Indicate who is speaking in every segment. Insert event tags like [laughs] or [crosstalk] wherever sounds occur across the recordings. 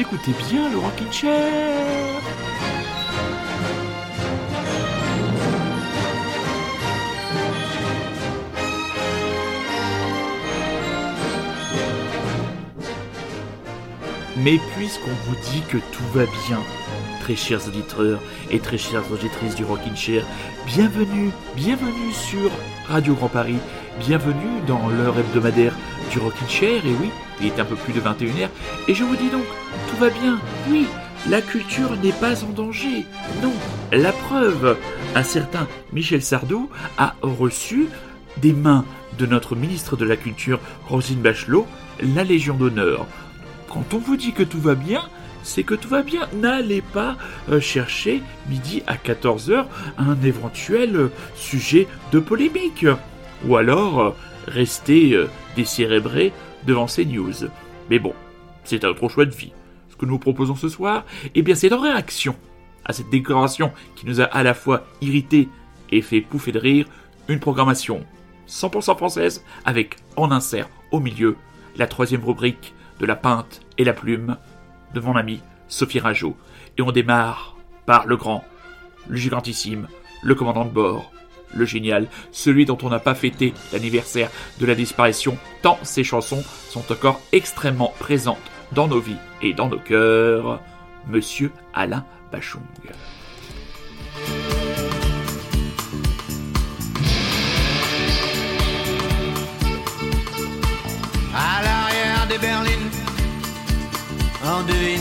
Speaker 1: écoutez bien le Rockin' Chair. Mais puisqu'on vous dit que tout va bien, très chers auditeurs et très chères auditrices du Rockin' Chair, bienvenue, bienvenue sur Radio Grand Paris, bienvenue dans l'heure hebdomadaire du Rockin' Chair, et oui, il est un peu plus de 21h, et je vous dis donc, va bien, oui, la culture n'est pas en danger, non, la preuve, un certain Michel Sardou a reçu des mains de notre ministre de la Culture, Rosine Bachelot, la Légion d'honneur. Quand on vous dit que tout va bien, c'est que tout va bien. N'allez pas euh, chercher midi à 14h un éventuel euh, sujet de polémique. Ou alors euh, rester euh, décérébré devant ces news. Mais bon, c'est un autre choix de vie. Que nous proposons ce soir, eh bien c'est en réaction à cette déclaration qui nous a à la fois irrité et fait pouffer de rire, une programmation 100% française avec en insert au milieu la troisième rubrique de la peinte et la plume de mon ami Sophie Rajo. Et on démarre par le grand, le gigantissime, le commandant de bord, le génial, celui dont on n'a pas fêté l'anniversaire de la disparition, tant ses chansons sont encore extrêmement présentes dans nos vies et dans nos cœurs, Monsieur Alain Bachung.
Speaker 2: À l'arrière des berlines, on devine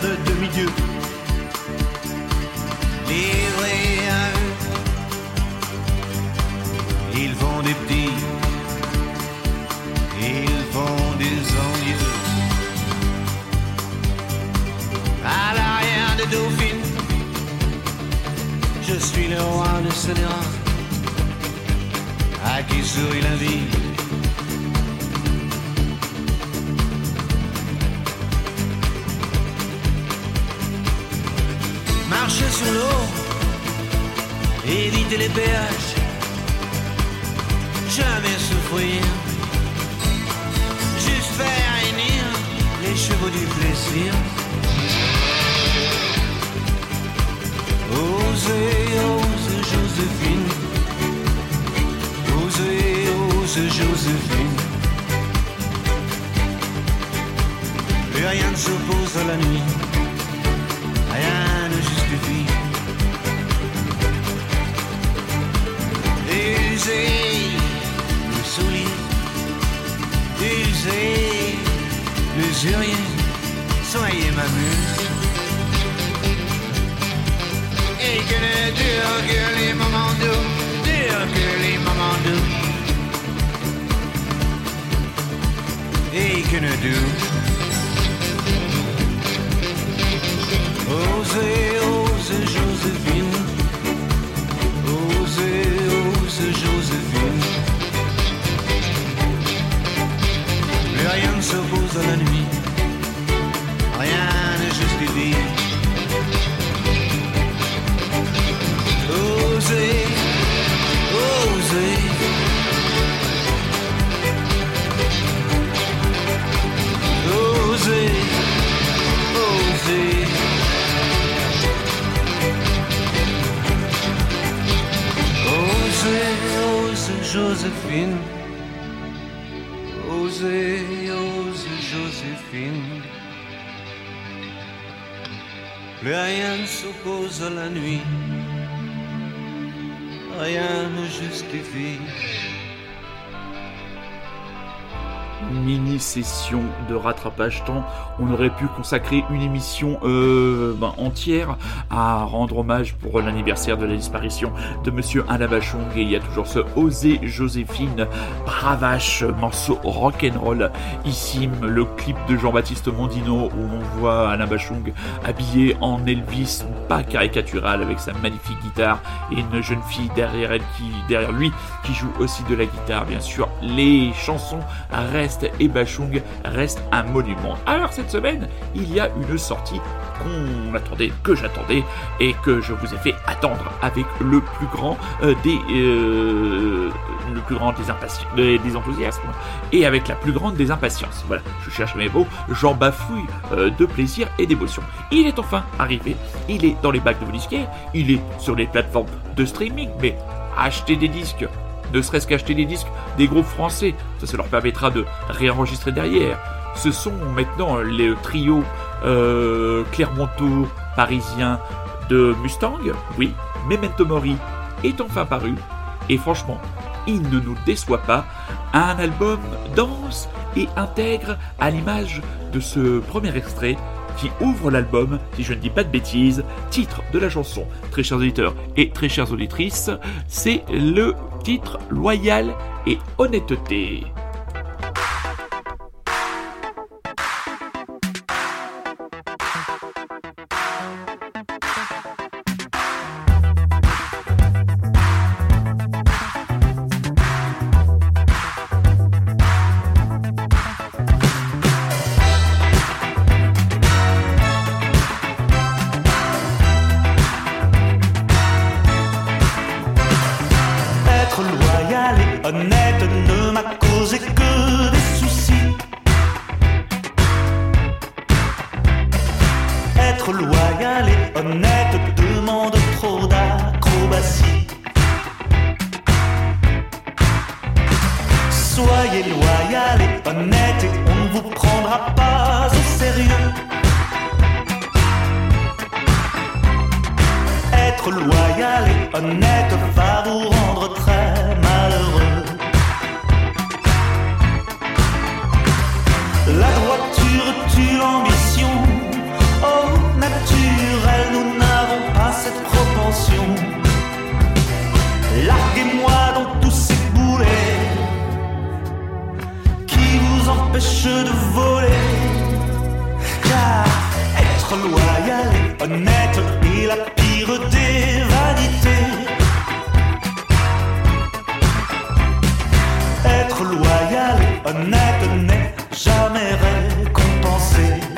Speaker 2: Juste une paire de demi-dieux livrés à eux. Ils font des petits, ils font des envieux. à l'arrière des dauphines. Je suis le roi de Scélérat, à qui sourit la vie. Sur l'eau, éviter les péages, jamais souffrir, juste faire réunir les chevaux du plaisir. Osez, ose Joséphine. Osez, ose Joséphine. Plus rien ne s'oppose à la nuit. Usez le soulier. Usez l'usurier. Soyez ma muse. Et que ne durent que les moments doux, durent que les moments doux. Et que ne durent.
Speaker 1: On aurait pu consacrer une émission euh, ben, entière à rendre hommage pour l'anniversaire de la disparition de Monsieur Alain Bachung. Et il y a toujours ce Osé Joséphine, bravache, morceau rock'n'roll. Ici, le clip de Jean-Baptiste Mondino où on voit Alain Bachung habillé en Elvis, pas caricatural, avec sa magnifique guitare et une jeune fille derrière derrière lui, qui joue aussi de la guitare. Bien sûr, les chansons restent
Speaker 3: reste et Bachung reste un monument. Alors cette semaine, il y a une sortie qu'on attendait, que j'attendais et que je vous ai fait attendre avec le plus grand euh, des euh, le plus grand des, des, enthousiasmes et avec la plus grande des impatiences. Voilà, je cherche mes mots, j'en bafouille euh, de plaisir et d'émotion. Il est enfin arrivé, il est dans les bacs de disquaires, il est sur les plateformes de streaming, mais acheter des disques, ne serait-ce qu'acheter des disques des groupes français, ça, ça leur permettra de réenregistrer derrière. Ce sont maintenant les trios euh, Clermonto parisien de Mustang, oui, Memento Mori est enfin paru, et franchement, il ne nous déçoit pas. Un album dense et intègre à l'image de ce premier extrait qui ouvre l'album, si je ne dis pas de bêtises, titre de la chanson, très chers auditeurs et très chères auditrices, c'est le titre Loyal et Honnêteté.
Speaker 1: honnête n'est jamais récompensé.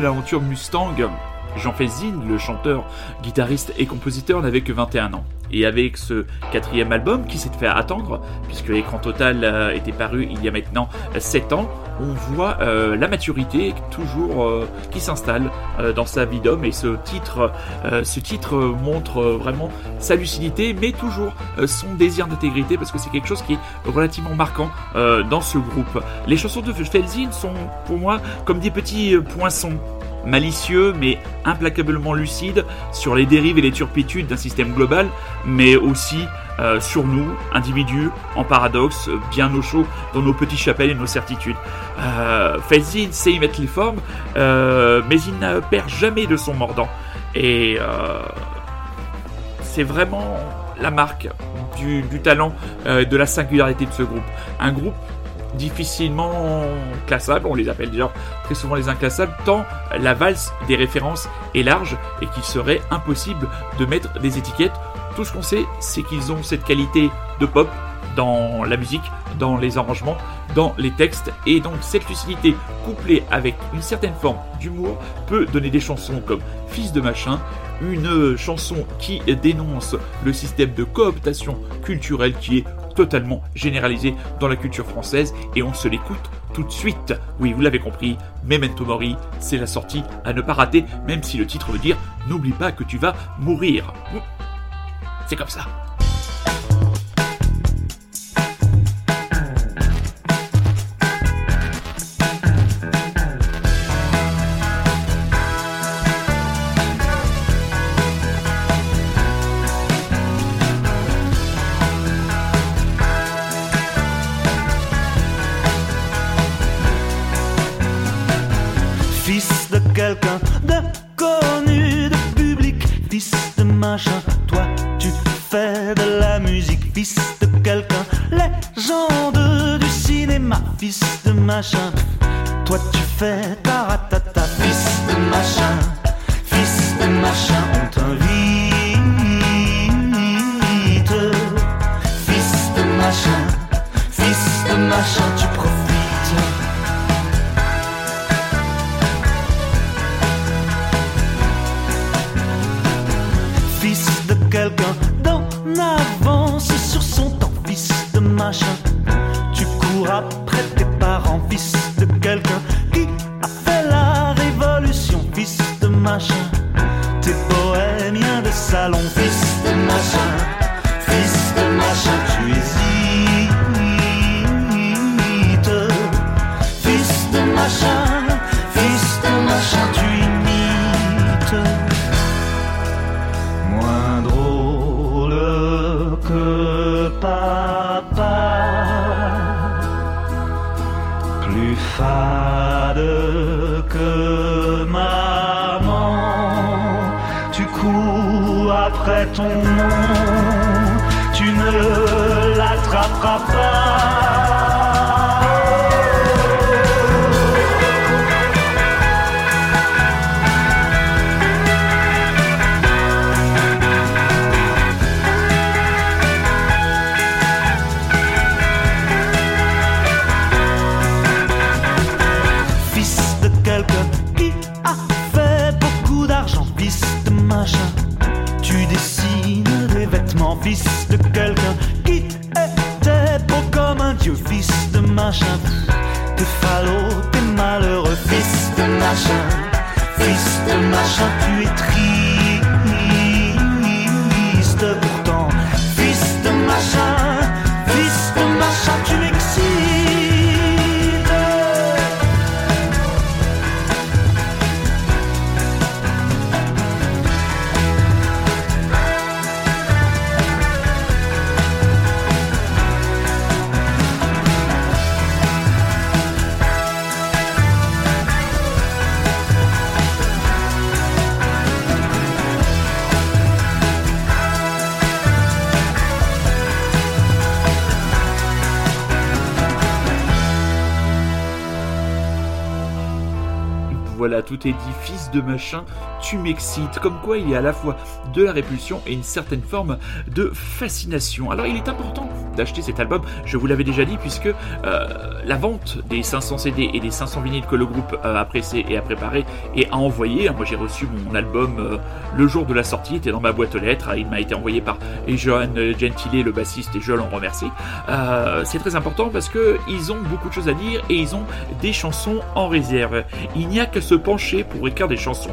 Speaker 1: L'aventure Mustang, Jean Felsine, le chanteur, guitariste et compositeur, n'avait que 21 ans. Et avec ce quatrième album qui s'est fait attendre, puisque l'écran total euh, était paru il y a maintenant 7 ans, on voit euh, la maturité toujours euh, qui s'installe dans sa vie d'homme et ce titre, ce titre montre vraiment sa lucidité mais toujours son désir d'intégrité parce que c'est quelque chose qui est relativement marquant dans ce groupe. Les chansons de Felzin sont pour moi comme des petits poinçons malicieux mais implacablement lucide sur les dérives et les turpitudes d'un système global, mais aussi euh, sur nous, individus, en paradoxe, bien au chaud dans nos petits chapelles et nos certitudes. Euh, sait y mettre les formes, euh, mais il ne perd jamais de son mordant. Et euh, c'est vraiment la marque du, du talent, de la singularité de ce groupe. Un groupe difficilement classables, on les appelle déjà très souvent les inclassables, tant la valse des références est large et qu'il serait impossible de mettre des étiquettes. Tout ce qu'on sait, c'est qu'ils ont cette qualité de pop dans la musique, dans les arrangements, dans les textes, et donc cette lucidité couplée avec une certaine forme d'humour peut donner des chansons comme Fils de machin, une chanson qui dénonce le système de cooptation culturelle qui est totalement généralisé dans la culture française et on se l'écoute tout de suite. Oui, vous l'avez compris, Memento Mori, c'est la sortie à ne pas rater, même si le titre veut dire N'oublie pas que tu vas mourir. C'est comme ça.
Speaker 3: Toi tu fais ta ratata, ton nom, tu ne l'attraperas pas. Machin, tu es triste
Speaker 1: tout de machin, tu m'excites. Comme quoi il y a à la fois de la répulsion et une certaine forme de fascination. Alors il est important d'acheter cet album, je vous l'avais déjà dit, puisque euh, la vente des 500 CD et des 500 vinyles que le groupe a pressé et a préparé et a envoyé, moi j'ai reçu mon album euh, le jour de la sortie, était dans ma boîte aux lettres, il m'a été envoyé par Johan Gentile, le bassiste, et je l'en remercie. Euh, c'est très important parce que ils ont beaucoup de choses à dire et ils ont des chansons en réserve. Il n'y a qu'à se pencher pour écrire des chansons.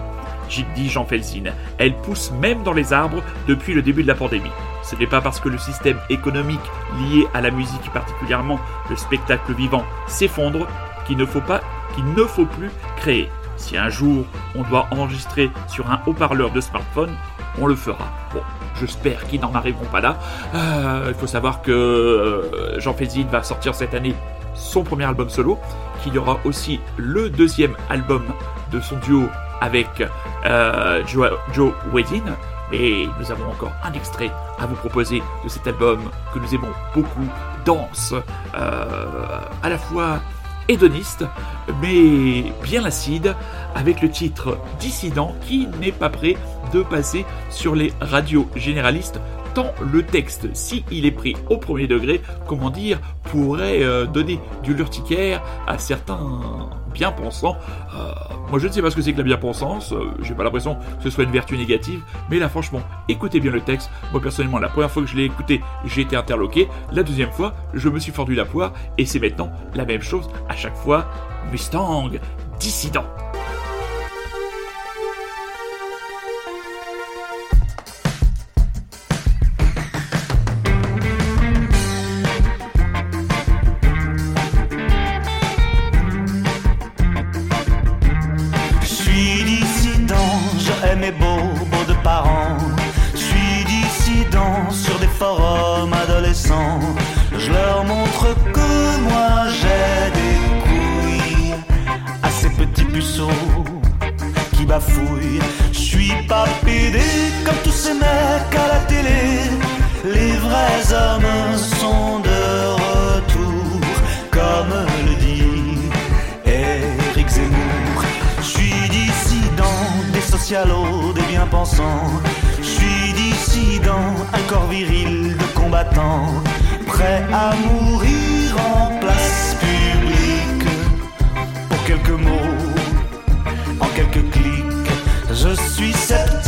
Speaker 1: Dit Jean Felsine. Elle pousse même dans les arbres depuis le début de la pandémie. Ce n'est pas parce que le système économique lié à la musique, particulièrement le spectacle vivant, s'effondre qu'il ne faut pas, qu'il ne faut plus créer. Si un jour on doit enregistrer sur un haut-parleur de smartphone, on le fera. Bon, j'espère qu'ils n'en arriveront pas là. Euh, il faut savoir que euh, Jean Felsine va sortir cette année son premier album solo, qu'il y aura aussi le deuxième album de son duo avec euh, Joe, Joe Wedin. Et nous avons encore un extrait à vous proposer de cet album que nous aimons beaucoup, danse, à la fois hédoniste, mais bien acide, avec le titre Dissident qui n'est pas prêt de passer sur les radios généralistes le texte, si il est pris au premier degré, comment dire, pourrait euh, donner du l'urticaire à certains bien-pensants. Euh, moi, je ne sais pas ce que c'est que la bien-pensance, euh, j'ai pas l'impression que ce soit une vertu négative, mais là, franchement, écoutez bien le texte. Moi, personnellement, la première fois que je l'ai écouté, j'ai été interloqué. La deuxième fois, je me suis fendu la poire, et c'est maintenant la même chose à chaque fois. Mustang, dissident.
Speaker 3: Je des bien-pensants. Je suis dissident, un corps viril de combattant, prêt à mourir en place publique pour quelques mots, en quelques clics. Je suis sceptique,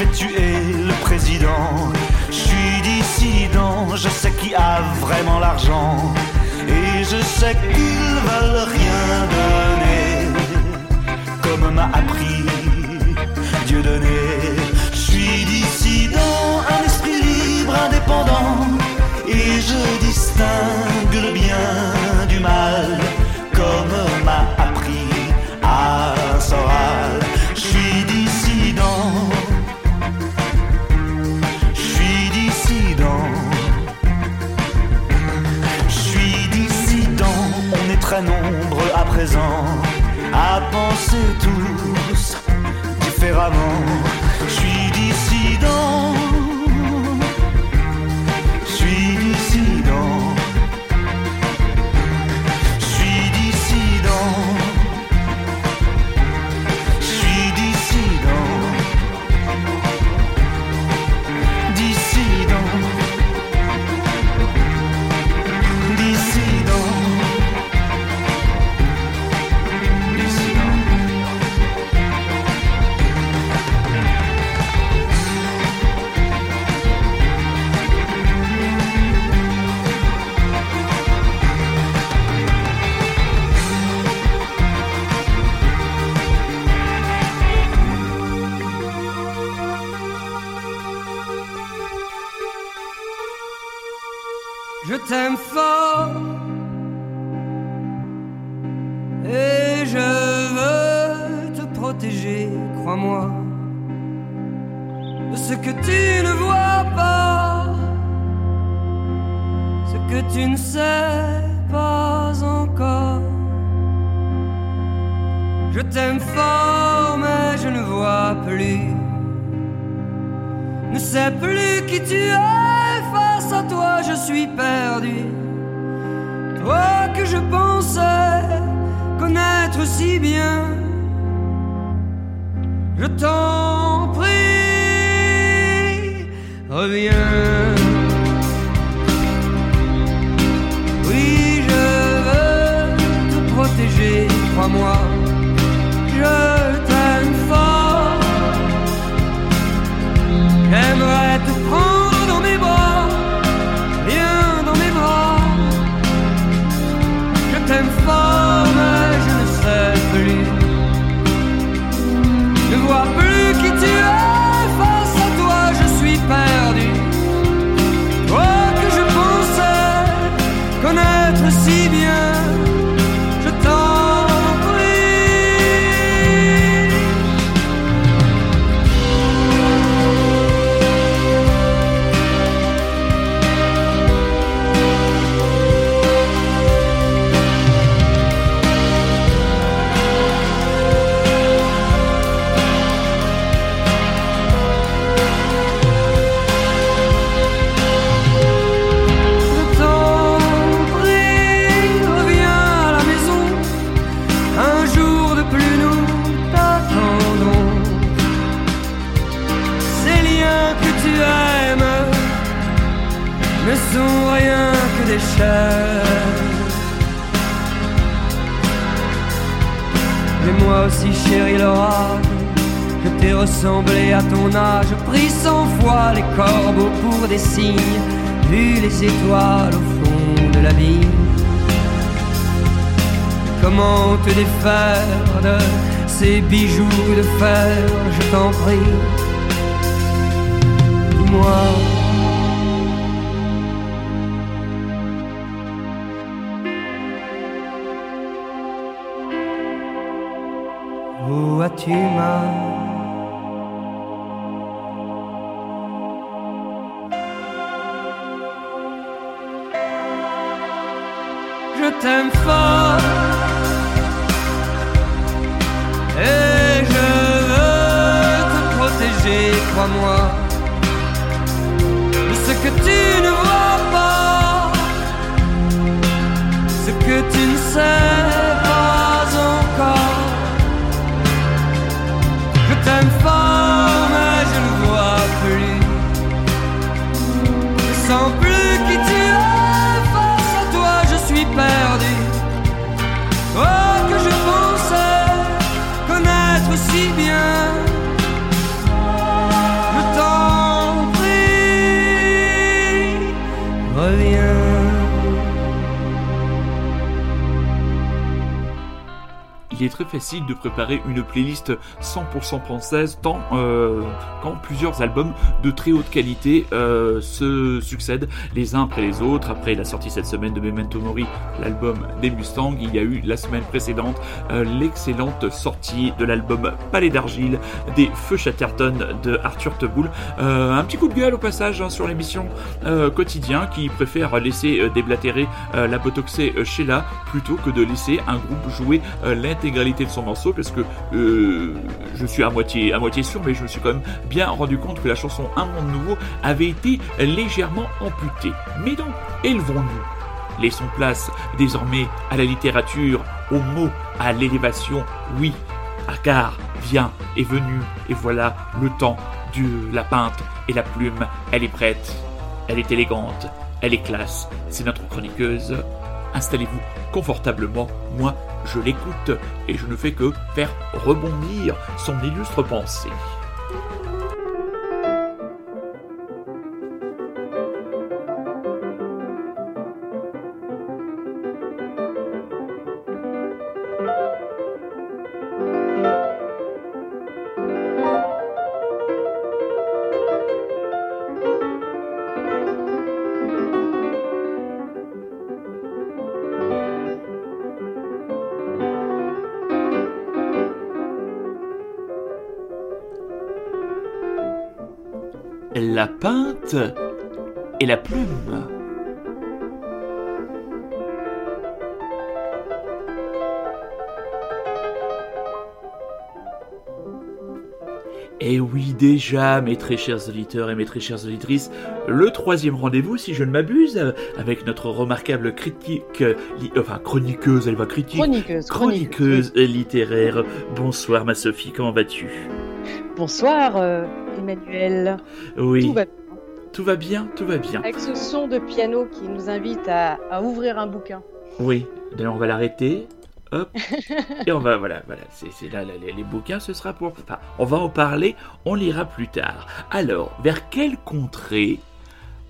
Speaker 3: vais tuer le président. Je suis dissident, je sais qui a vraiment l'argent. Et je sais qu'ils veulent rien donner. Comme m'a appris Dieu donné. Un esprit libre, indépendant, et je distingue le bien du mal, à penser tous différemment.
Speaker 4: Où as-tu
Speaker 1: il est très facile de préparer une playlist 100% française tant euh, quand plusieurs albums de très haute qualité euh, se succèdent les uns après les autres. Après la sortie cette semaine de Memento Mori, l'album des Mustangs, il y a eu la semaine précédente euh, l'excellente sortie de l'album Palais d'argile des Feux Chatterton de Arthur Teboul. Euh, un petit coup de gueule au passage hein, sur l'émission quotidien qui préfère laisser déblatérer la botoxée Sheila plutôt que de laisser un groupe jouer euh, l'intégralité de son morceau parce que euh, je suis à moitié, à moitié sûr mais je me suis quand même bien rendu compte que la chanson Un monde nouveau avait été légèrement amputée. Mais donc, élevons-nous. Laissons place désormais à la littérature, aux mots, à l'élévation. Oui, car vient, est venu, et voilà le temps de la peinte et la plume. Elle est prête, elle est élégante, elle est classe. C'est notre chroniqueuse. Installez-vous confortablement. Moi, je l'écoute et je ne fais que faire rebondir son illustre pensée. Et la plume. Et Eh oui, déjà, mes très chers auditeurs et mes très chères auditrices, le troisième rendez-vous, si je ne m'abuse, avec notre remarquable critique, li- enfin chroniqueuse, elle va critique,
Speaker 5: Chroniqueuse.
Speaker 1: chroniqueuse littéraire. Bonsoir ma Sophie, comment vas-tu?
Speaker 5: Bonsoir, euh, Emmanuel.
Speaker 1: Oui,
Speaker 5: Tout va bien.
Speaker 1: Tout va bien, tout va bien.
Speaker 5: Avec ce son de piano qui nous invite à, à ouvrir un bouquin.
Speaker 1: Oui, d'ailleurs on va l'arrêter. Hop. [laughs] Et on va, voilà, voilà, c'est c'est là, là, les, les bouquins, ce sera pour. Enfin, on va en parler, on lira plus tard. Alors, vers quelle contrée,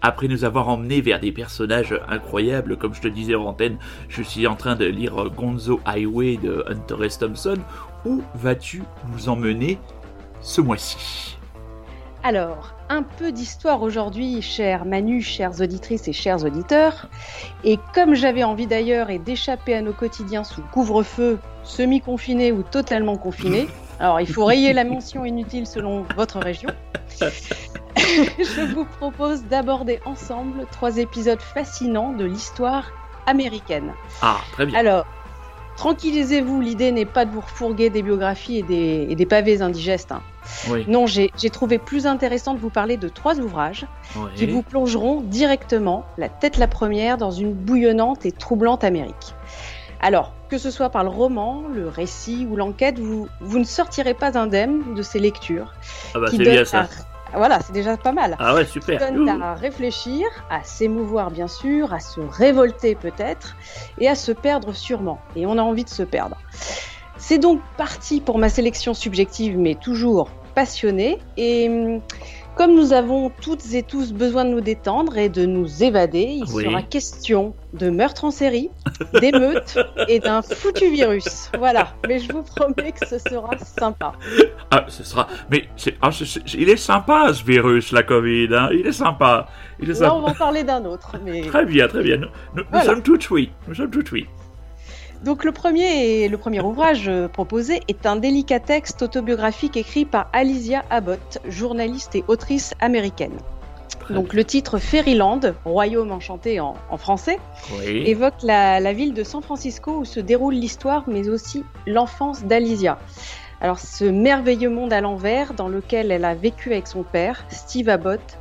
Speaker 1: après nous avoir emmenés vers des personnages incroyables, comme je te disais en antenne, je suis en train de lire Gonzo Highway de Hunter S. Thompson, où vas-tu nous emmener ce mois-ci?
Speaker 5: Alors, un peu d'histoire aujourd'hui, chers Manu, chères auditrices et chers auditeurs. Et comme j'avais envie d'ailleurs et d'échapper à nos quotidiens sous couvre-feu, semi-confiné ou totalement confiné, alors il faut rayer la mention inutile selon votre région. [laughs] Je vous propose d'aborder ensemble trois épisodes fascinants de l'histoire américaine.
Speaker 1: Ah, très bien.
Speaker 5: Alors, tranquillisez-vous, l'idée n'est pas de vous refourguer des biographies et des, et des pavés indigestes. hein.
Speaker 1: Oui,
Speaker 5: Non, j'ai trouvé plus intéressant de vous parler de trois ouvrages qui vous plongeront directement, la tête la première, dans une bouillonnante et troublante Amérique. Alors, que ce soit par le roman, le récit ou l'enquête, vous, vous ne sortirez pas indemne de ces lectures.
Speaker 1: Ah bah
Speaker 5: qui
Speaker 1: c'est bien ça.
Speaker 5: à- Voilà, c'est déjà pas mal.
Speaker 1: Ah ouais, super.
Speaker 5: donnent à réfléchir, à s'émouvoir bien sûr, à se révolter peut-être, et à se perdre sûrement. Et on a envie de se perdre. C'est donc parti pour ma sélection subjective, mais toujours passionnée. Et hum, comme nous avons toutes et tous besoin de nous détendre et de nous évader, il
Speaker 1: Oui.
Speaker 5: sera question de meurtre en série, d'émeutes et d'un foutu virus. Voilà, mais je vous promets que ce sera sympa.
Speaker 1: Ah, ce sera. Mais ah, il est sympa ce virus, la Covid. Hein il est sympa. Il est
Speaker 5: Là, on va en parler d'un autre, mais
Speaker 1: Très bien, très bien. Nous, nous- nous
Speaker 5: Voilà.
Speaker 1: sommes tout oui. Nous sommes tout oui.
Speaker 5: Donc le premier, le premier ouvrage euh, proposé est un délicat texte autobiographique écrit par Alicia Abbott, journaliste et autrice américaine. Donc le titre Fairyland, Royaume enchanté en, en français,
Speaker 1: Oui.
Speaker 5: évoque la, la ville de San Francisco où se déroule l'histoire mais aussi l'enfance d'Alicia. Alors ce merveilleux monde à l'envers dans lequel elle a vécu avec son père, Steve Abbott,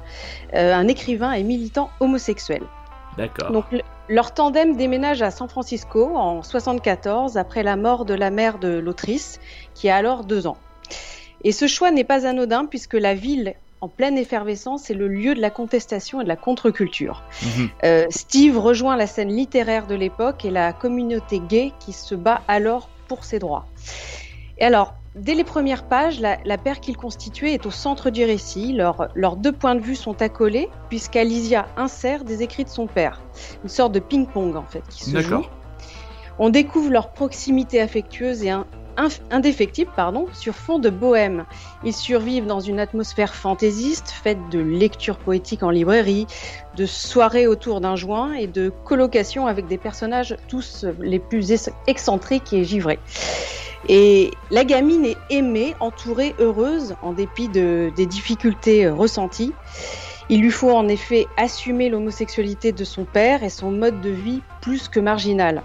Speaker 5: euh, un écrivain et militant homosexuel.
Speaker 1: D'accord.
Speaker 5: Donc le- leur tandem déménage à San Francisco en 74 après la mort de la mère de l'autrice qui a alors deux ans. Et ce choix n'est pas anodin puisque la ville en pleine effervescence est le lieu de la contestation et de la contre-culture.
Speaker 1: Mhm.
Speaker 5: Euh, Steve rejoint la scène littéraire de l'époque et la communauté gay qui se bat alors pour ses droits. Et alors, dès les premières pages, la, la paire qu'il constituait est au centre du récit. Leurs, leurs deux points de vue sont accolés, puisqu'Alicia insère des écrits de son père. Une sorte de ping-pong, en fait, qui se joue. On découvre leur proximité affectueuse et un- indéfectible pardon, sur fond de bohème. Ils survivent dans une atmosphère fantaisiste, faite de lectures poétiques en librairie, de soirées autour d'un joint et de colocations avec des personnages tous les plus ex- excentriques et givrés. Et la gamine est aimée, entourée, heureuse, en dépit de, des difficultés euh, ressenties. Il lui faut en effet assumer l'homosexualité de son père et son mode de vie plus que marginal.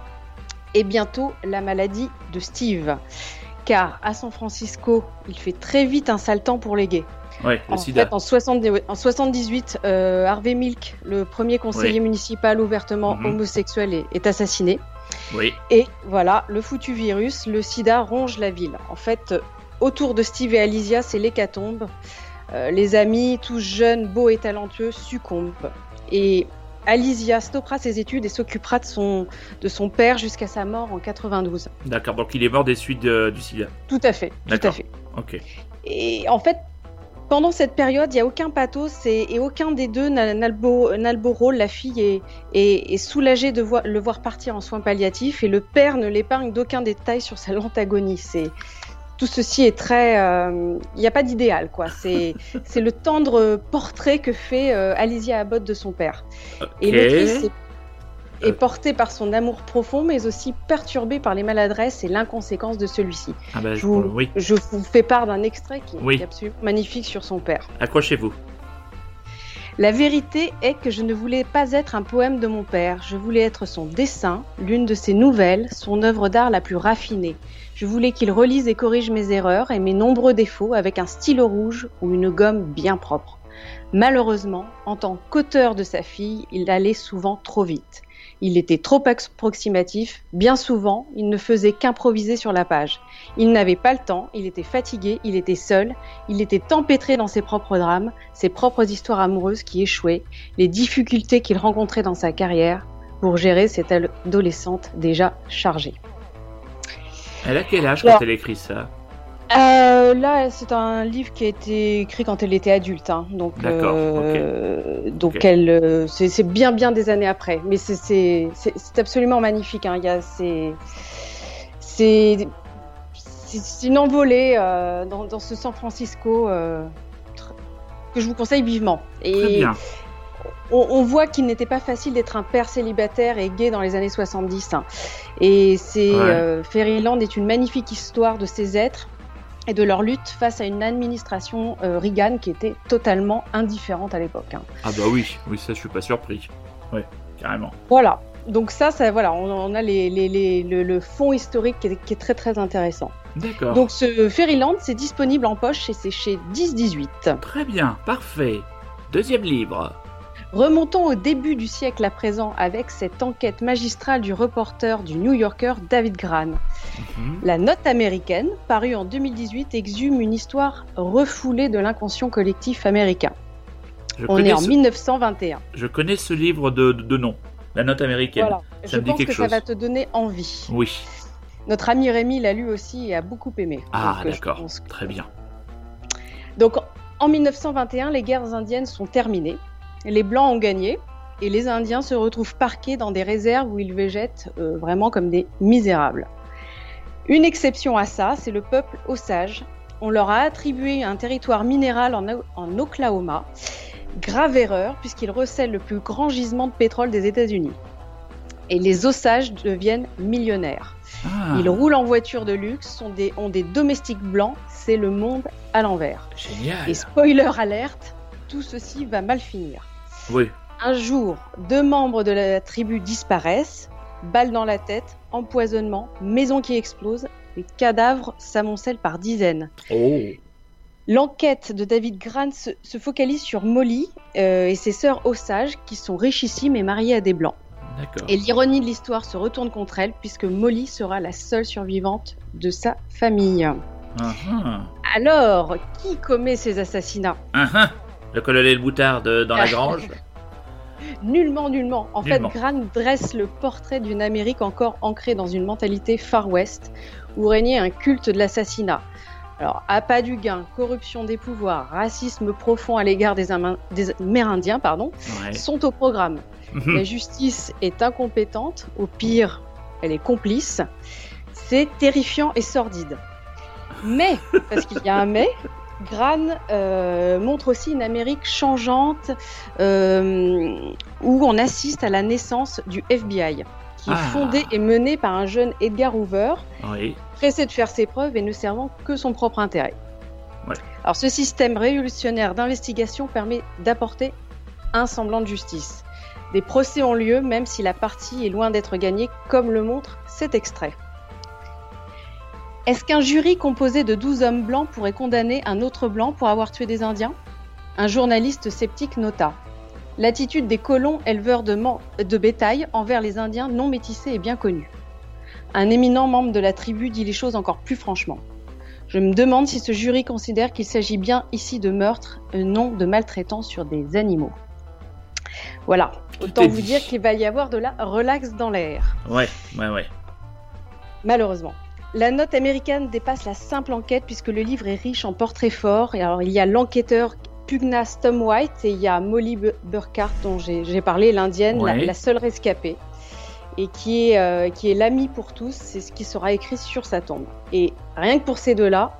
Speaker 5: Et bientôt la maladie de Steve. Car à San Francisco, il fait très vite un sale temps pour les gays.
Speaker 1: Ouais, le
Speaker 5: En
Speaker 1: sida.
Speaker 5: fait, en, 70 ouais, en 78, euh, Harvey Milk, le premier conseiller municipal ouvertement
Speaker 1: Mhm.
Speaker 5: homosexuel, est, est assassiné.
Speaker 1: Oui.
Speaker 5: Et voilà, le foutu virus, le sida ronge la ville. En fait, euh, autour de Steve et Alicia, c'est l'hécatombe. Euh, les amis, tous jeunes, beaux et talentueux, succombent. Et Alicia stoppera ses études et s'occupera de son, de son père jusqu'à sa mort en 92.
Speaker 1: D'accord. Donc il est mort des suites de- du sida.
Speaker 5: Tout à fait, tout à fait.
Speaker 1: Ok.
Speaker 5: Et en fait, pendant cette période, il n'y a aucun pathos et, et aucun des deux n'a le beau, rôle. La fille est, est, est soulagée de le voir partir en soins palliatifs et le père ne l'épargne d'aucun détail sur sa lente agonie. C'est tout ceci est très, euh, il n'y a pas d'idéal quoi. [laughs] C'est le tendre portrait que fait euh, Alicia Abbott de son père. Et l'autrice est, est
Speaker 1: Euh.
Speaker 5: portée par son amour profond, mais aussi perturbée par les maladresses et l'inconséquence de celui-ci.
Speaker 1: Ah bah,
Speaker 5: Je vous,
Speaker 1: oui.
Speaker 5: je vous fais part d'un extrait qui
Speaker 1: Oui.
Speaker 5: est absolument magnifique sur son père.
Speaker 1: Accrochez-vous.
Speaker 5: La vérité est que je ne voulais pas être un poème de mon père, je voulais être son dessin, l'une de ses nouvelles, son œuvre d'art la plus raffinée. Je voulais qu'il relise et corrige mes erreurs et mes nombreux défauts avec un stylo rouge ou une gomme bien propre. Malheureusement, en tant qu'auteur de sa fille, il allait souvent trop vite. Il était trop approximatif, bien souvent, il ne faisait qu'improviser sur la page. Il n'avait pas le temps, il était fatigué, il était seul, il était empêtré dans ses propres drames, ses propres histoires amoureuses qui échouaient, les difficultés qu'il rencontrait dans sa carrière pour gérer cette adolescente déjà chargée.
Speaker 1: Elle a quel âge quand
Speaker 5: Alors-
Speaker 1: elle écrit ça?
Speaker 5: Euh, là, c'est un livre qui a été écrit quand elle était adulte, hein. donc euh, donc elle, euh, c'est bien bien des années après, mais c'est absolument magnifique. Hein. Il y a c'est c'est une envolée euh, dans, dans ce San Francisco que je vous conseille vivement.
Speaker 1: Très
Speaker 5: Et
Speaker 1: bien.
Speaker 5: on, on voit qu'il n'était pas facile d'être un père célibataire et gay dans les années 70. hein. Et c'est
Speaker 1: Ouais.
Speaker 5: euh, Fairyland est une magnifique histoire de ces êtres et de leur lutte face à une administration euh, Reagan qui était totalement indifférente à l'époque. hein.
Speaker 1: Ah bah oui, oui, ça je suis pas surpris. Ouais, carrément.
Speaker 5: Voilà. Donc ça, ça voilà, on, on a les, les- les- le, le fond historique qui est, qui est très très intéressant.
Speaker 1: D'accord.
Speaker 5: Donc ce Fairyland, c'est disponible en poche et c'est chez 10-18.
Speaker 1: Très bien, parfait. Deuxième livre.
Speaker 5: Remontons au début du siècle à présent avec cette enquête magistrale du reporter du New Yorker David Gran.
Speaker 1: Mhm.
Speaker 5: La note américaine, parue en 2018, exhume une histoire refoulée de l'inconscient collectif américain.
Speaker 1: Je,
Speaker 5: On est en
Speaker 1: ce,
Speaker 5: 1921.
Speaker 1: je connais ce livre de, de, de nom, La note américaine.
Speaker 5: Voilà.
Speaker 1: Ça
Speaker 5: Je
Speaker 1: me dit
Speaker 5: pense
Speaker 1: quelque
Speaker 5: que ça va te donner envie.
Speaker 1: Oui.
Speaker 5: Notre ami Rémi l'a lu aussi et a beaucoup aimé.
Speaker 1: Ah, d'accord.
Speaker 5: pense
Speaker 1: Très bien.
Speaker 5: Donc en 1921, les guerres indiennes sont terminées. Les Blancs ont gagné et les Indiens se retrouvent parqués dans des réserves où ils végètent euh, vraiment comme des misérables. Une exception à ça, c'est le peuple Osage. On leur a attribué un territoire minéral en, Oklahoma. Grave erreur, puisqu'ils recèlent le plus grand gisement de pétrole des États-Unis. Et les Osages deviennent millionnaires.
Speaker 1: Ah,
Speaker 5: Ils roulent en voiture de luxe, sont des, ont des domestiques blancs, c'est le monde à l'envers.
Speaker 1: génial.
Speaker 5: Et spoiler alerte, tout ceci va mal finir.
Speaker 1: Oui.
Speaker 5: Un jour, deux membres de la tribu disparaissent, balles dans la tête, empoisonnement, maison qui explose, les cadavres s'amoncellent par dizaines.
Speaker 1: Oh.
Speaker 5: L'enquête de David Grant se, se focalise sur Molly euh, et ses sœurs Osage qui sont richissimes et mariées à des blancs. Et l'ironie de l'histoire se retourne contre elle puisque Molly sera la seule survivante de sa famille.
Speaker 1: Ah, ah.
Speaker 5: Alors, qui commet ces assassinats?
Speaker 1: Ah. Le colonel Boutard dans la [laughs] grange.
Speaker 5: Nullement, nullement. En
Speaker 1: Nullement.
Speaker 5: fait, Grant dresse le portrait d'une Amérique encore ancrée dans une mentalité Far West, où régnait un culte de l'assassinat. Alors, appât du gain, corruption des pouvoirs, racisme profond à l'égard des, Amérindiens, pardon,
Speaker 1: Ouais.
Speaker 5: sont au programme. [laughs] La justice est incompétente, au pire, elle est complice. C'est terrifiant et sordide. Mais, parce qu'il y a un mais, Gran euh, montre aussi une Amérique changeante euh, où on assiste à la naissance du FBI, qui
Speaker 1: Ah.
Speaker 5: est fondé et mené par un jeune Edgar Hoover,
Speaker 1: Oui.
Speaker 5: pressé de faire ses preuves et ne servant que son propre intérêt.
Speaker 1: Ouais.
Speaker 5: Alors ce système révolutionnaire d'investigation permet d'apporter un semblant de justice. Des procès ont lieu même si la partie est loin d'être gagnée, comme le montre cet extrait. Est-ce qu'un jury composé de 12 hommes blancs pourrait condamner un autre blanc pour avoir tué des Indiens? Un journaliste sceptique nota. L'attitude des colons éleveurs de, bétail envers les Indiens non métissés est bien connue. Un éminent membre de la tribu dit les choses encore plus franchement. Je me demande si ce jury considère qu'il s'agit bien ici de meurtre, et non de maltraitance sur des animaux. Voilà, autant vous dire qu'il va y avoir de la relax dans l'air,
Speaker 1: Ouais, ouais, ouais.
Speaker 5: malheureusement. La note américaine dépasse la simple enquête puisque le livre est riche en portraits forts. Et alors, il y a l'enquêteur Pugnas Tom White et il y a Molly Bu- Burkhart dont j'ai parlé, l'indienne, la- seule rescapée, et qui est, euh, qui est l'ami pour tous. C'est ce qui sera écrit sur sa tombe. Et rien que pour ces deux-là,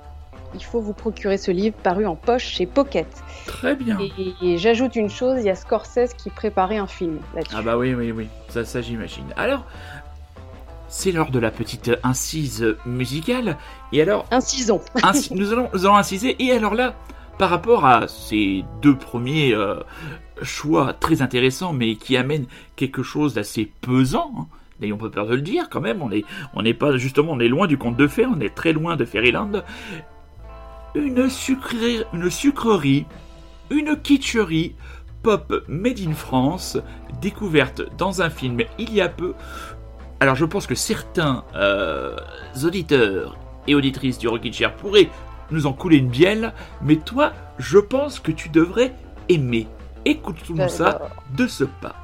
Speaker 5: il faut vous procurer ce livre paru en poche chez Pocket.
Speaker 1: Très bien.
Speaker 5: Et, et j'ajoute une chose, il y a Scorsese qui préparait un film là-dessus.
Speaker 1: Ah bah oui, oui, oui. Ça, ça j'imagine. Alors, c'est l'heure de la petite incise musicale. Et alors,
Speaker 5: Incisons. [laughs]
Speaker 1: Nous, allons, nous allons inciser. Et alors là,
Speaker 6: par rapport à ces deux premiers euh, choix très intéressants, mais qui amènent quelque chose d'assez pesant, hein, n'ayons pas peur de le dire quand même, on est, on n'est pas justement, on est loin du conte de fées, on est très loin de Fairyland. Une, sucrerie, une sucrerie, une kitscherie pop made in France, découverte dans un film il y a peu. Alors je pense que certains euh, auditeurs et auditrices du Rockin' Chair pourraient nous en couler une bielle, mais toi, je pense que tu devrais aimer. Écoute-nous ça de ce pas.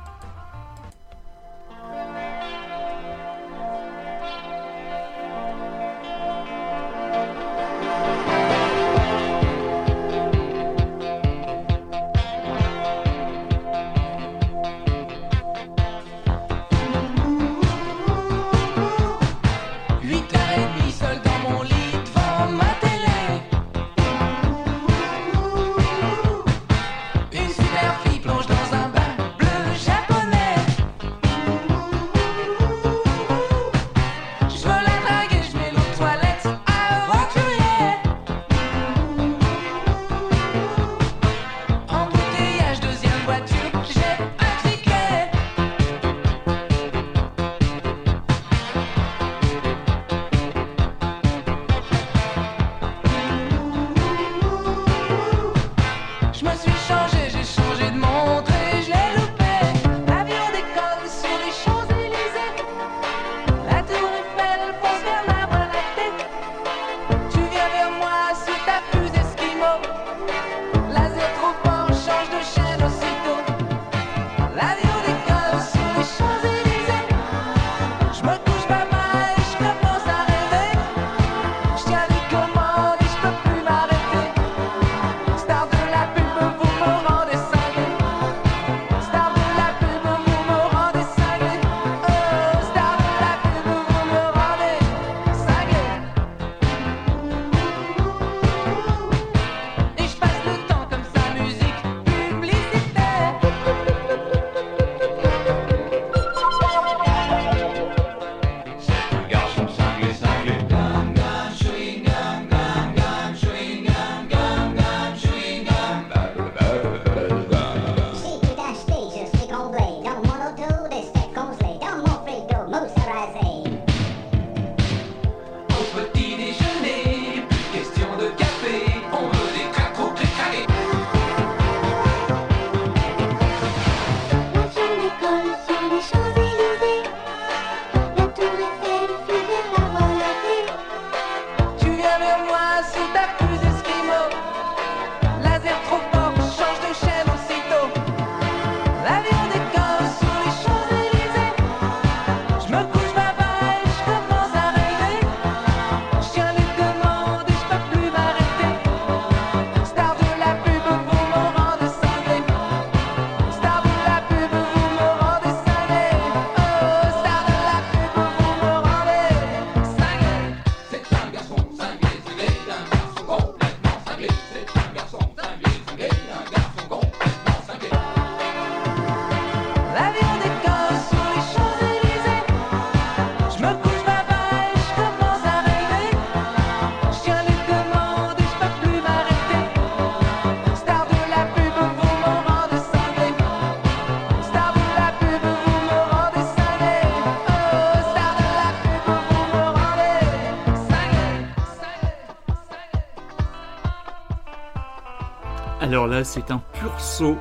Speaker 6: Alors là, c'est un pur saut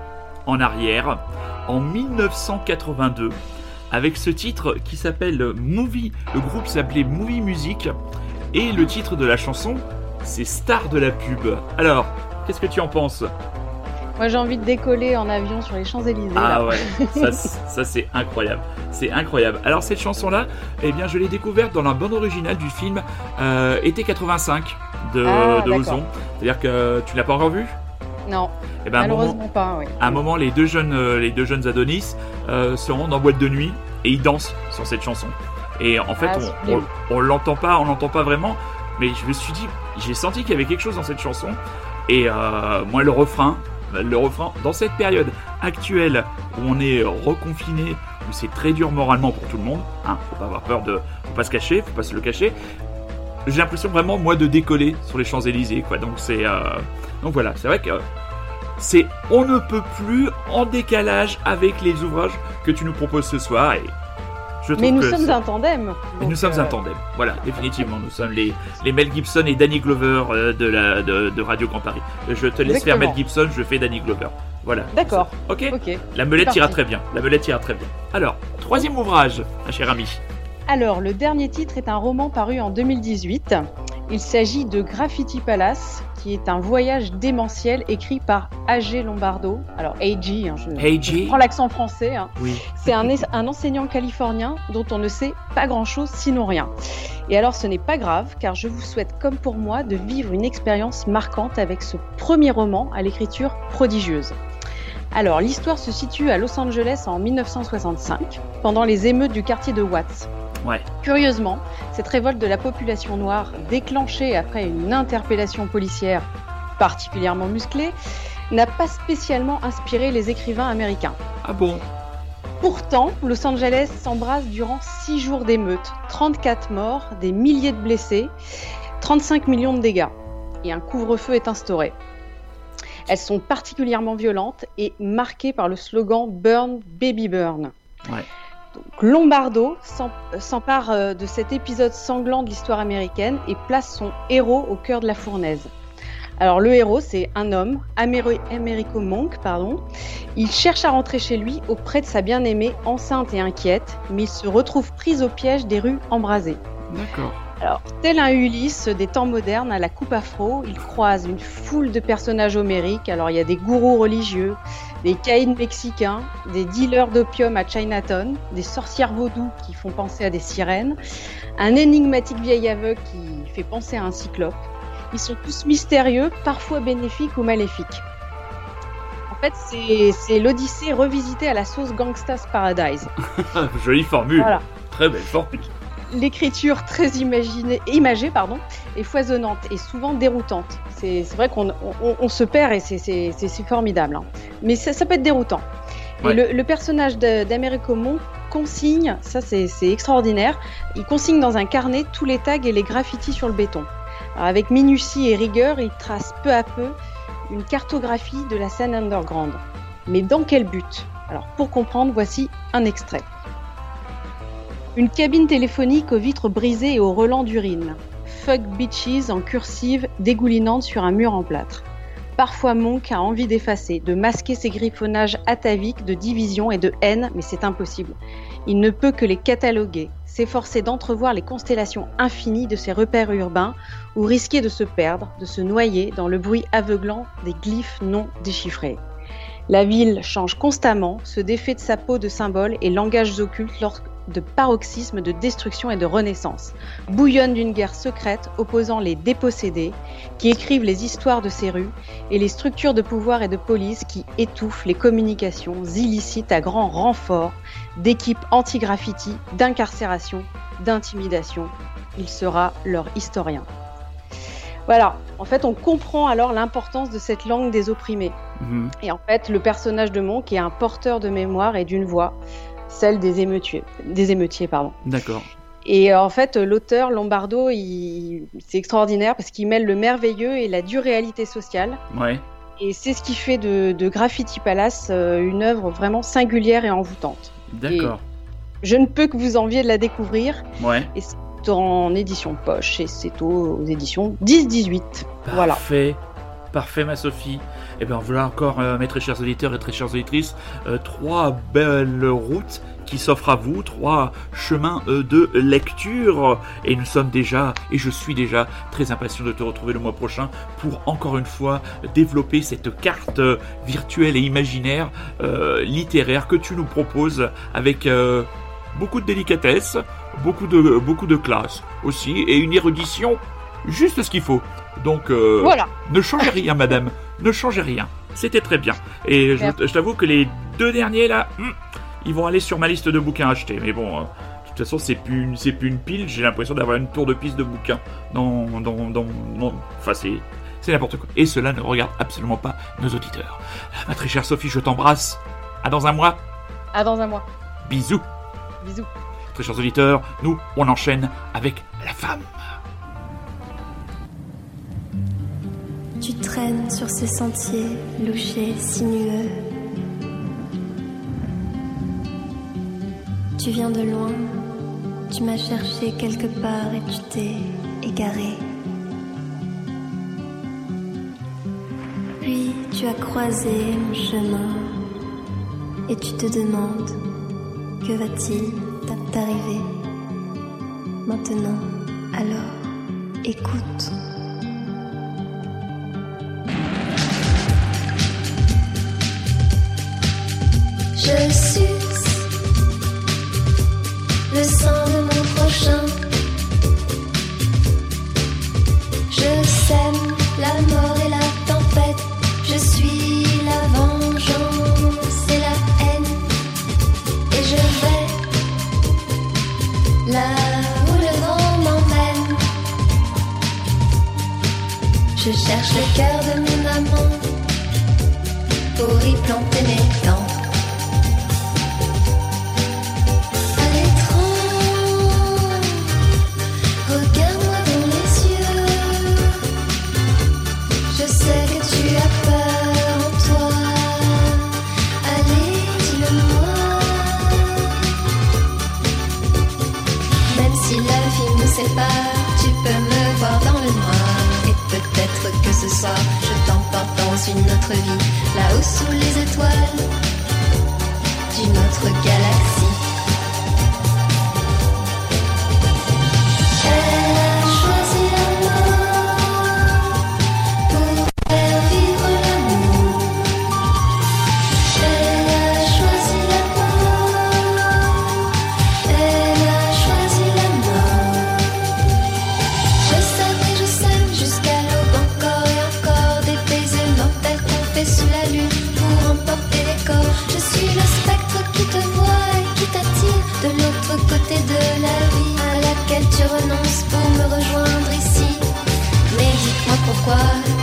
Speaker 6: en arrière, en 1982, avec ce titre qui s'appelle Movie. Le groupe s'appelait Movie Music, et le titre de la chanson, c'est Star de la pub. Alors, qu'est-ce que tu en penses?
Speaker 5: Moi, j'ai envie de décoller en avion sur les Champs-Élysées.
Speaker 6: Ah ouais, ça, [laughs] ça c'est incroyable. C'est incroyable. Alors, cette chanson-là, eh bien, je l'ai découverte dans la bande originale du film euh, Été 85 de,
Speaker 5: Ah,
Speaker 6: de. Ozon. C'est-à-dire que tu l'as pas encore vu
Speaker 5: Non,
Speaker 6: Eh ben, moment-
Speaker 5: malheureusement pas, oui.
Speaker 6: à un moment, les deux jeunes, euh, les deux jeunes Adonis euh, se rendent en boîte de nuit et ils dansent sur cette chanson. Et en fait,
Speaker 5: Ah,
Speaker 6: on, on l'entend pas, on l'entend pas vraiment, mais je me suis dit, j'ai senti qu'il y avait quelque chose dans cette chanson. Et euh, moi, le refrain, le refrain, dans cette période actuelle où on est reconfiné, où c'est très dur moralement pour tout le monde, hein, faut pas avoir peur de, faut pas se cacher, faut pas se le cacher.
Speaker 1: J'ai l'impression vraiment moi de décoller sur les Champs Élysées, quoi. Donc c'est, euh, donc voilà, c'est vrai que c'est on ne peut plus en décalage avec les ouvrages que tu nous proposes ce soir. Et je
Speaker 5: Mais nous sommes un tandem.
Speaker 1: et nous sommes
Speaker 5: euh,
Speaker 1: un tandem. Voilà, définitivement, nous sommes les, les Mel Gibson et Danny Glover euh, de, la, de, de Radio Grand Paris. Je te laisse faire. Mel Gibson, je fais Danny Glover. Voilà.
Speaker 5: D'accord.
Speaker 1: Ok
Speaker 5: Ok.
Speaker 1: La melette ira très bien. La melette ira très bien. Alors, troisième ouvrage, ma chère amie.
Speaker 5: Alors, le dernier titre est un roman paru en 2018. Il s'agit de Graffiti Palace, qui est un voyage démentiel écrit par A.G. Lombardo. Alors, A.G., hein, je, prends l'accent français. hein.
Speaker 1: Oui.
Speaker 5: C'est un, un enseignant californien dont on ne sait pas grand-chose sinon rien. Et alors ce n'est pas grave car je vous souhaite comme pour moi de vivre une expérience marquante avec ce premier roman à l'écriture prodigieuse. Alors l'histoire se situe à Los Angeles en 1965 pendant les émeutes du quartier de Watts.
Speaker 1: Ouais.
Speaker 5: Curieusement, cette révolte de la population noire déclenchée après une interpellation policière particulièrement musclée n'a pas spécialement inspiré les écrivains américains.
Speaker 1: Ah bon?
Speaker 5: Pourtant, Los Angeles s'embrasse durant 6 jours d'émeutes, 34 morts, des milliers de blessés, 35 millions de dégâts. Et un couvre-feu est instauré. Elles sont particulièrement violentes et marquées par le slogan Burn, Baby Burn.
Speaker 1: Ouais.
Speaker 5: Donc, Lombardo s'em- s'empare euh, de cet épisode sanglant de l'histoire américaine et place son héros au cœur de la fournaise. Alors le héros, c'est un homme, Americo Monk, pardon, il cherche à rentrer chez lui auprès de sa bien-aimée, enceinte et inquiète, mais il se retrouve pris au piège des rues embrasées.
Speaker 1: D'accord.
Speaker 5: Alors, tel un Ulysse des temps modernes à la coupe afro, il croise une foule de personnages homériques. Alors, il y a des gourous religieux, des caïds mexicains, des dealers d'opium à Chinatown, des sorcières vaudou qui font penser à des sirènes, un énigmatique vieil aveugle qui fait penser à un cyclope. Ils sont tous mystérieux, parfois bénéfiques ou maléfiques. En fait, c'est- l'Odyssée revisitée à la sauce Gangsta's Paradise. [laughs]
Speaker 1: Jolie formule.
Speaker 5: Voilà.
Speaker 1: Très belle formule.
Speaker 5: L'écriture très imaginée, imagée pardon, est foisonnante et souvent déroutante. C'est vrai qu'on on, on se perd et c'est- formidable. hein. Mais ça, ça peut être déroutant.
Speaker 1: Ouais.
Speaker 5: Et le, le personnage d'Américo Monk consigne, ça c'est c'est extraordinaire, il consigne dans un carnet tous les tags et les graffitis sur le béton. Alors, avec minutie et rigueur, il trace peu à peu une cartographie de la scène underground. Mais dans quel but? Alors pour comprendre, voici un extrait. Une cabine téléphonique aux vitres brisées et au relent d'urine. Fuck bitches en cursive dégoulinante sur un mur en plâtre. Parfois Monk a envie d'effacer, de masquer ses griffonnages ataviques de division et de haine, mais c'est impossible. Il ne peut que les cataloguer, s'efforcer d'entrevoir les constellations infinies de ces repères urbains, ou risquer de se perdre, de se noyer dans le bruit aveuglant des glyphes non déchiffrés. La ville change constamment, se défait de sa peau de symboles et langages occultes de paroxysmes de destruction et de renaissance. Bouillonne d'une guerre secrète opposant les dépossédés, qui écrivent les histoires de ces rues, et les structures de pouvoir et de police qui étouffent les communications illicites à grand renfort d'équipes anti-graffiti, d'incarcération, d'intimidation. Il sera leur historien. Voilà, en fait, on comprend alors l'importance de cette langue des opprimés.
Speaker 1: Mhm.
Speaker 5: Et en fait, le personnage de Monk est un porteur de mémoire et d'une voix, celle des émeutiers. Des émeutiers pardon.
Speaker 1: D'accord.
Speaker 5: Et euh, en fait, l'auteur Lombardo, il... c'est extraordinaire parce qu'il mêle le merveilleux et la dure réalité sociale.
Speaker 1: Ouais.
Speaker 5: Et c'est ce qui fait de, de Graffiti Palace euh, une œuvre vraiment singulière et envoûtante.
Speaker 1: D'accord.
Speaker 5: Je ne peux que vous envier de la découvrir.
Speaker 1: Ouais.
Speaker 5: Et c'est en édition poche et c'est aux, aux éditions 10-18. Voilà.
Speaker 1: Parfait. Parfait, ma Sophie. Et bien voilà encore, euh, mes très chers auditeurs et très chères auditrices, euh, trois belles routes qui s'offrent à vous, trois chemins euh, de lecture. Et nous sommes déjà, et je suis déjà très impatient de te retrouver le mois prochain pour encore une fois développer cette carte virtuelle et imaginaire littéraire que tu nous proposes avec beaucoup de délicatesse, beaucoup de, beaucoup de classe aussi, et une érudition juste ce qu'il faut. Donc, euh,
Speaker 5: Voilà.
Speaker 1: ne changez rien, madame. Ne changez rien. C'était très bien. Et je, t'avoue que les deux derniers, là, hmm, ils vont aller sur ma liste de bouquins achetés. Mais bon, euh, de toute façon, c'est plus une, c'est plus une pile. J'ai l'impression d'avoir une tour de piste de bouquins. Non, non, non, non. Enfin, c'est, c'est n'importe quoi. Et cela ne regarde absolument pas nos auditeurs. Ma très chère Sophie, je t'embrasse. À dans un mois.
Speaker 5: À dans un mois.
Speaker 1: Bisous.
Speaker 5: Bisous.
Speaker 1: Très chers auditeurs, nous, on enchaîne avec la femme.
Speaker 7: Tu traînes sur ces sentiers louchés, sinueux. Tu viens de loin, tu m'as cherché quelque part et tu t'es égaré. Puis tu as croisé mon chemin et tu te demandes que va-t-il t'arriver? Maintenant alors écoute. Je suce le sang de mon prochain. Je sème la mort et la tempête. Je suis la vengeance et la haine. Et je vais là où le vent m'emmène. Je cherche le cœur de mon amant pour y planter mes dents. Tu peux me voir dans le noir. Et peut-être que ce soir, je t'emporte dans une autre vie, là-haut sous les étoiles d'une autre galaxie.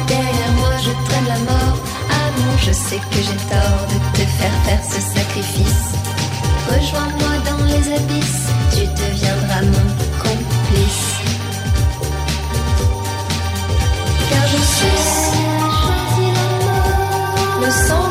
Speaker 7: Derrière moi je traîne la mort. Amour, je sais que j'ai tort de te faire faire ce sacrifice. Rejoins-moi dans les abysses, tu deviendras mon complice. Car je suis le sang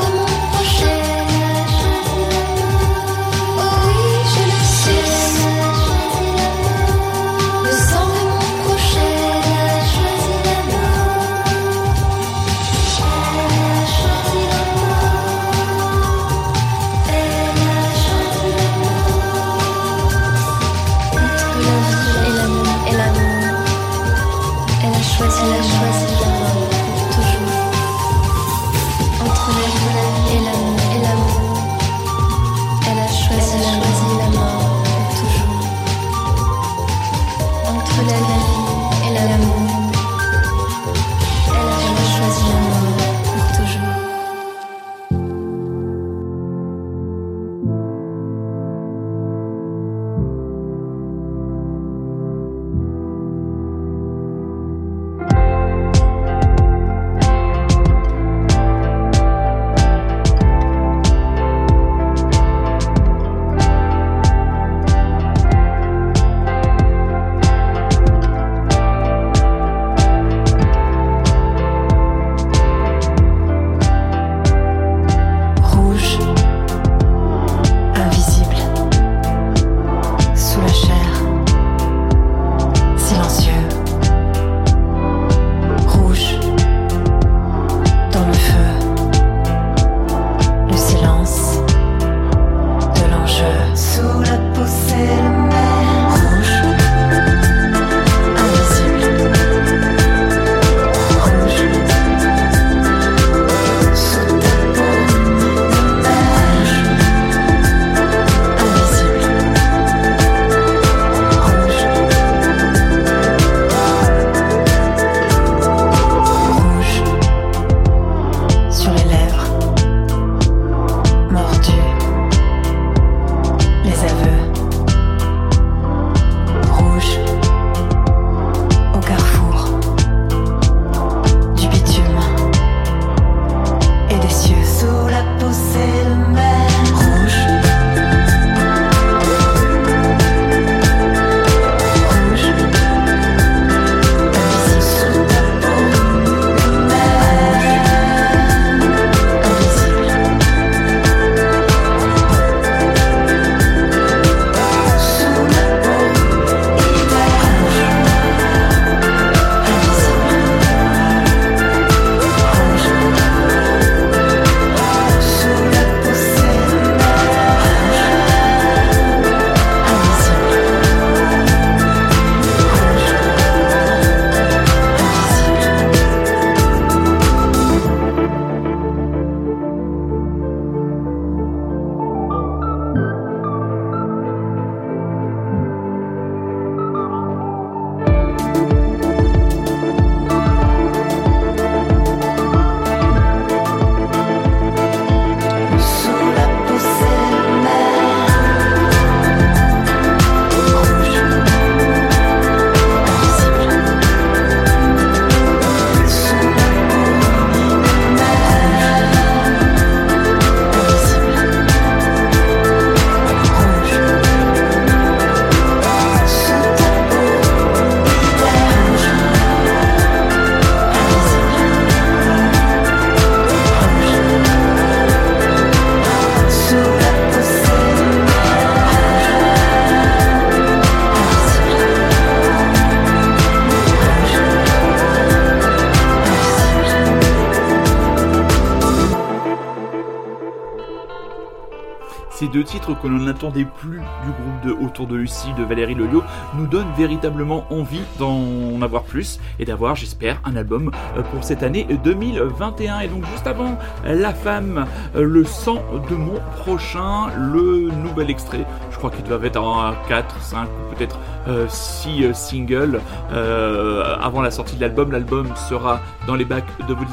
Speaker 1: deux titres que l'on n'attendait plus du groupe de Autour de Lucie de Valérie Lelio nous donnent véritablement envie d'en avoir plus et d'avoir, j'espère, un album euh, pour cette année 2021. Et donc juste avant La Femme, euh, le sang de mon prochain, le nouvel extrait, je crois qu'il doit être en 4, 5 ou peut-être 6 singles avant la sortie de l'album. L'album sera dans les bacs de vos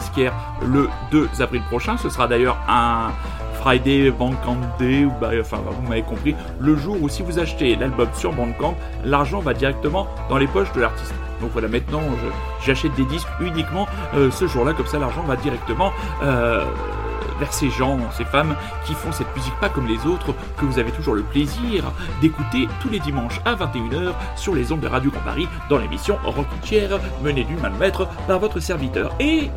Speaker 1: le 2 avril prochain. Ce sera d'ailleurs un Friday Bandcamp Day, bah, enfin vous m'avez compris, le jour où si vous achetez l'album sur Bandcamp, l'argent va directement dans les poches de l'artiste. Donc voilà, maintenant j'achète des disques uniquement euh, ce jour-là, comme ça l'argent va directement euh, vers ces gens, ces femmes qui font cette musique pas comme les autres, que vous avez toujours le plaisir d'écouter tous les dimanches à 21h sur les ondes de Radio Grand Paris dans l'émission Chair menée du maître par votre serviteur. Et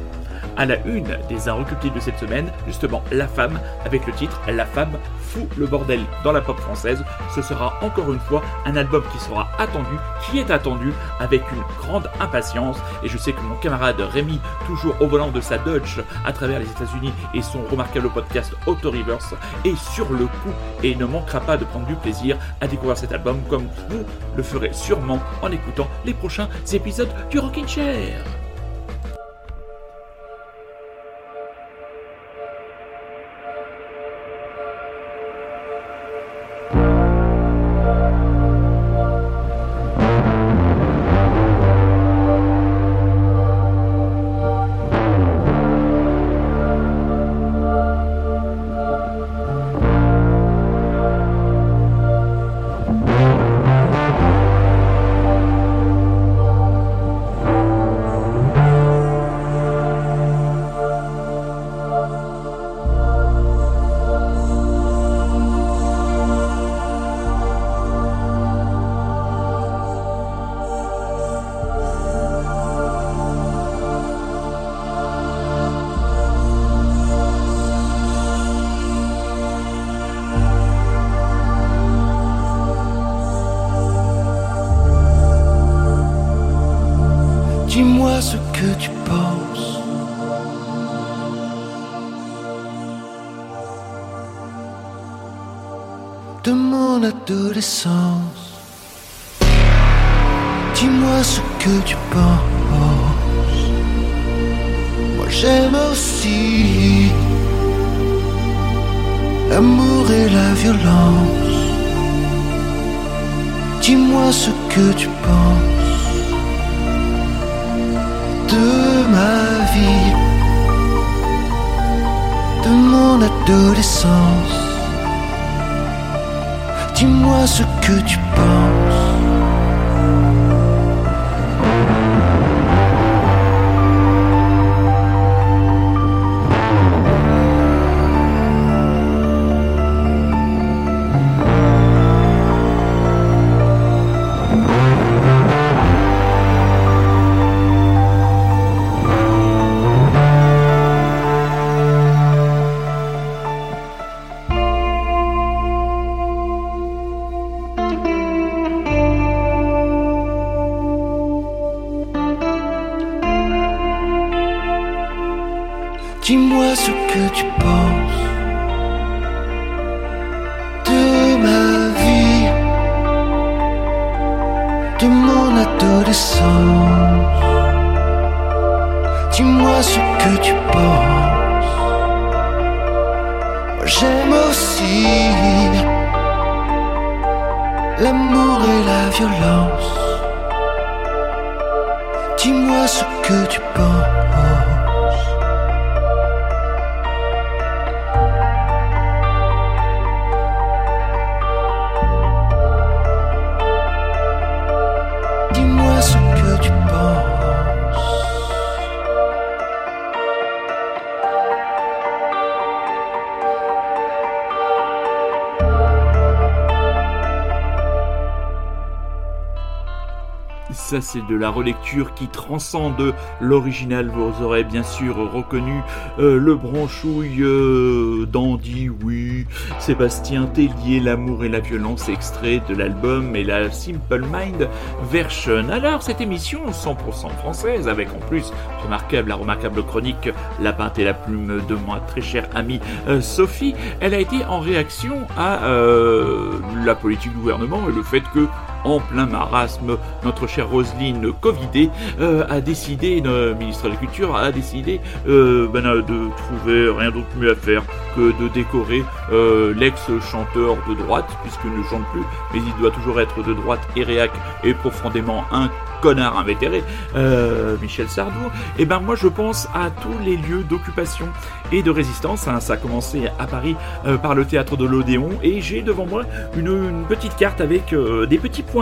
Speaker 1: à la une des inrecuptibles de cette semaine, justement La Femme, avec le titre La Femme fout le bordel dans la pop française. Ce sera encore une fois un album qui sera attendu, qui est attendu avec une grande impatience. Et je sais que mon camarade Rémi, toujours au volant de sa Dodge à travers les États-Unis et son remarquable podcast Auto Reverse, est sur le coup et ne manquera pas de prendre du plaisir à découvrir cet album comme vous le ferez sûrement en écoutant les prochains épisodes du Rockin' Chair.
Speaker 8: Dis-moi ce que tu penses. Moi j'aime aussi l'amour et la violence. Dis-moi ce que tu penses de ma vie, de mon adolescence. Dis-moi ce que tu penses.
Speaker 1: C'est de la relecture qui transcende l'original. Vous aurez bien sûr reconnu euh, le branchouille euh, dandy, oui, Sébastien Tellier, L'amour et la violence, extrait de l'album et la Simple Mind version. Alors, cette émission 100% française, avec en plus remarquable, la remarquable chronique La peinte et la plume de moi très chère amie euh, Sophie, elle a été en réaction à la politique du gouvernement et le fait que en plein marasme, notre chère Roselyne Covidé euh, a décidé, ministre de la Culture a décidé euh, ben, euh, de trouver rien d'autre mieux à faire que de décorer l'ex-chanteur de droite, puisqu'il ne chante plus, mais il doit toujours être de droite et réac et profondément un connard invétéré, Michel Sardou, et eh ben moi je pense à tous les lieux d'occupation et de résistance. hein. Ça a commencé à Paris par le théâtre de l'Odéon et j'ai devant moi une, petite carte avec des petits points,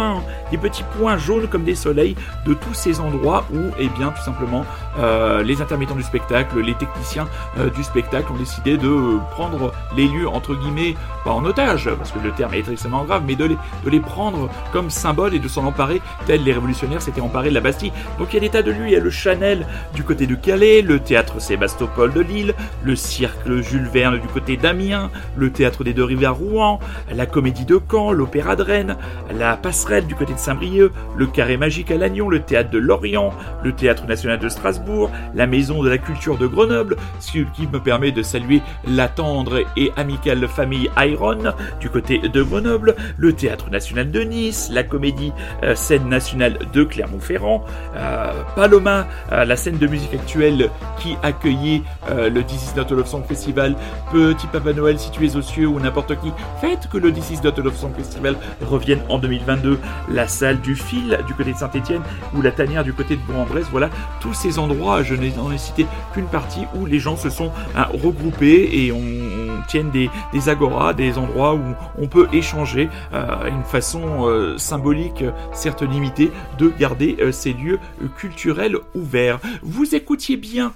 Speaker 1: des petits points jaunes comme des soleils de tous ces endroits où, eh bien, tout simplement, euh, les intermittents du spectacle, les techniciens euh, du spectacle ont décidé de prendre les lieux entre guillemets pas en otage parce que le terme est extrêmement grave, mais de les, prendre comme symbole et de s'en emparer tels les révolutionnaires s'étaient emparés de la Bastille. Donc il y a des tas de lieux, il y a le Chanel du côté de Calais, le théâtre Sébastopol de Lille, le cirque Jules Verne du côté d'Amiens, le théâtre des Deux Rives à Rouen, la comédie de Caen, l'opéra de Rennes, la du côté de Saint-Brieuc, le carré magique à Lannion, le théâtre de Lorient, le théâtre national de Strasbourg, la maison de la culture de Grenoble, ce qui me permet de saluer la tendre et amicale famille Iron du côté de Grenoble, le théâtre national de Nice, la comédie euh, scène nationale de Clermont-Ferrand, euh, Paloma, euh, la scène de musique actuelle qui accueillait le This Is Not a Love Song Festival, Petit Papa Noël si tu es aux cieux ou n'importe qui, faites que le This Is Not a Love Song Festival revienne en 2022, la salle du fil du côté de Saint-Etienne ou la tanière du côté de Bourg-en-Bresse, voilà, tous ces endroits, je n'en ai cité qu'une partie où les gens se sont hein, regroupés et on, on tienne des, des agoras, des endroits où on peut échanger euh, une façon euh, symbolique, certes limitée, de garder euh, ces lieux culturels ouverts. Vous écoutiez bien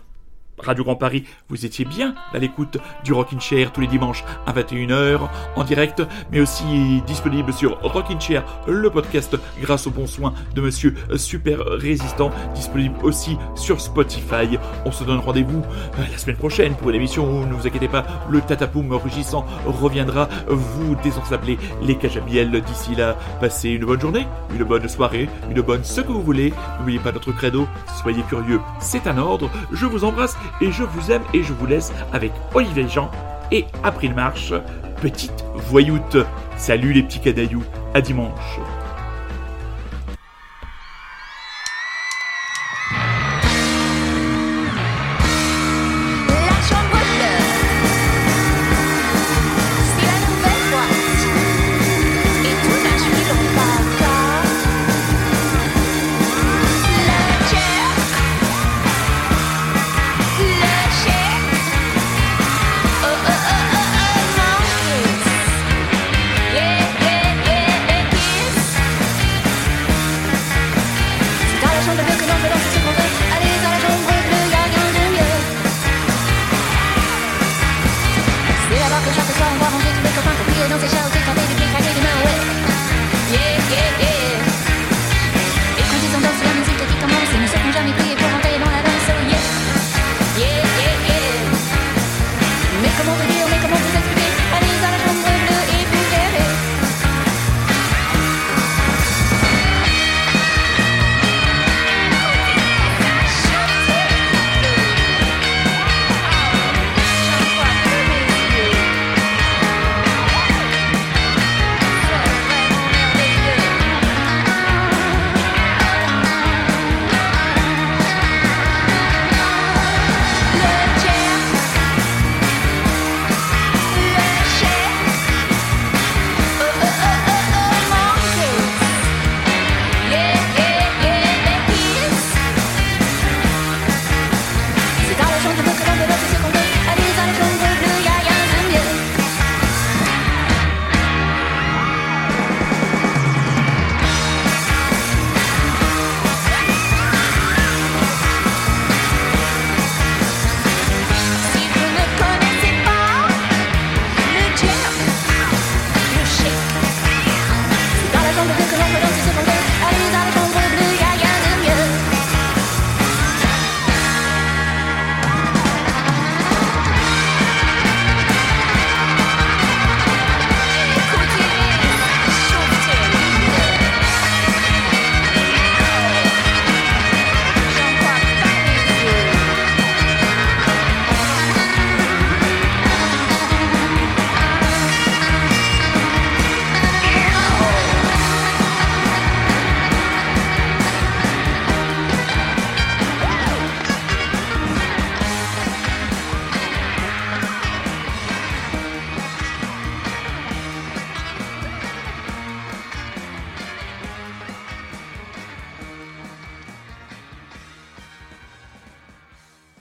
Speaker 1: Radio Grand Paris, vous étiez bien à l'écoute du Rockin' Chair tous les dimanches à 21h en direct, mais aussi disponible sur Rockin' Chair, le podcast grâce au bon soin de Monsieur Super Résistant, disponible aussi sur Spotify. On se donne rendez-vous euh, la semaine prochaine pour une émission où ne vous inquiétez pas, le tatapoum rugissant reviendra vous désensabler les cajabiels. D'ici là, passez une bonne journée, une bonne soirée, une bonne ce que vous voulez. N'oubliez pas notre credo, soyez curieux, c'est un ordre. Je vous embrasse et je vous aime et je vous laisse avec Olivier Jean et April Marche, petite voyoute. Salut les petits cadailloux, à dimanche.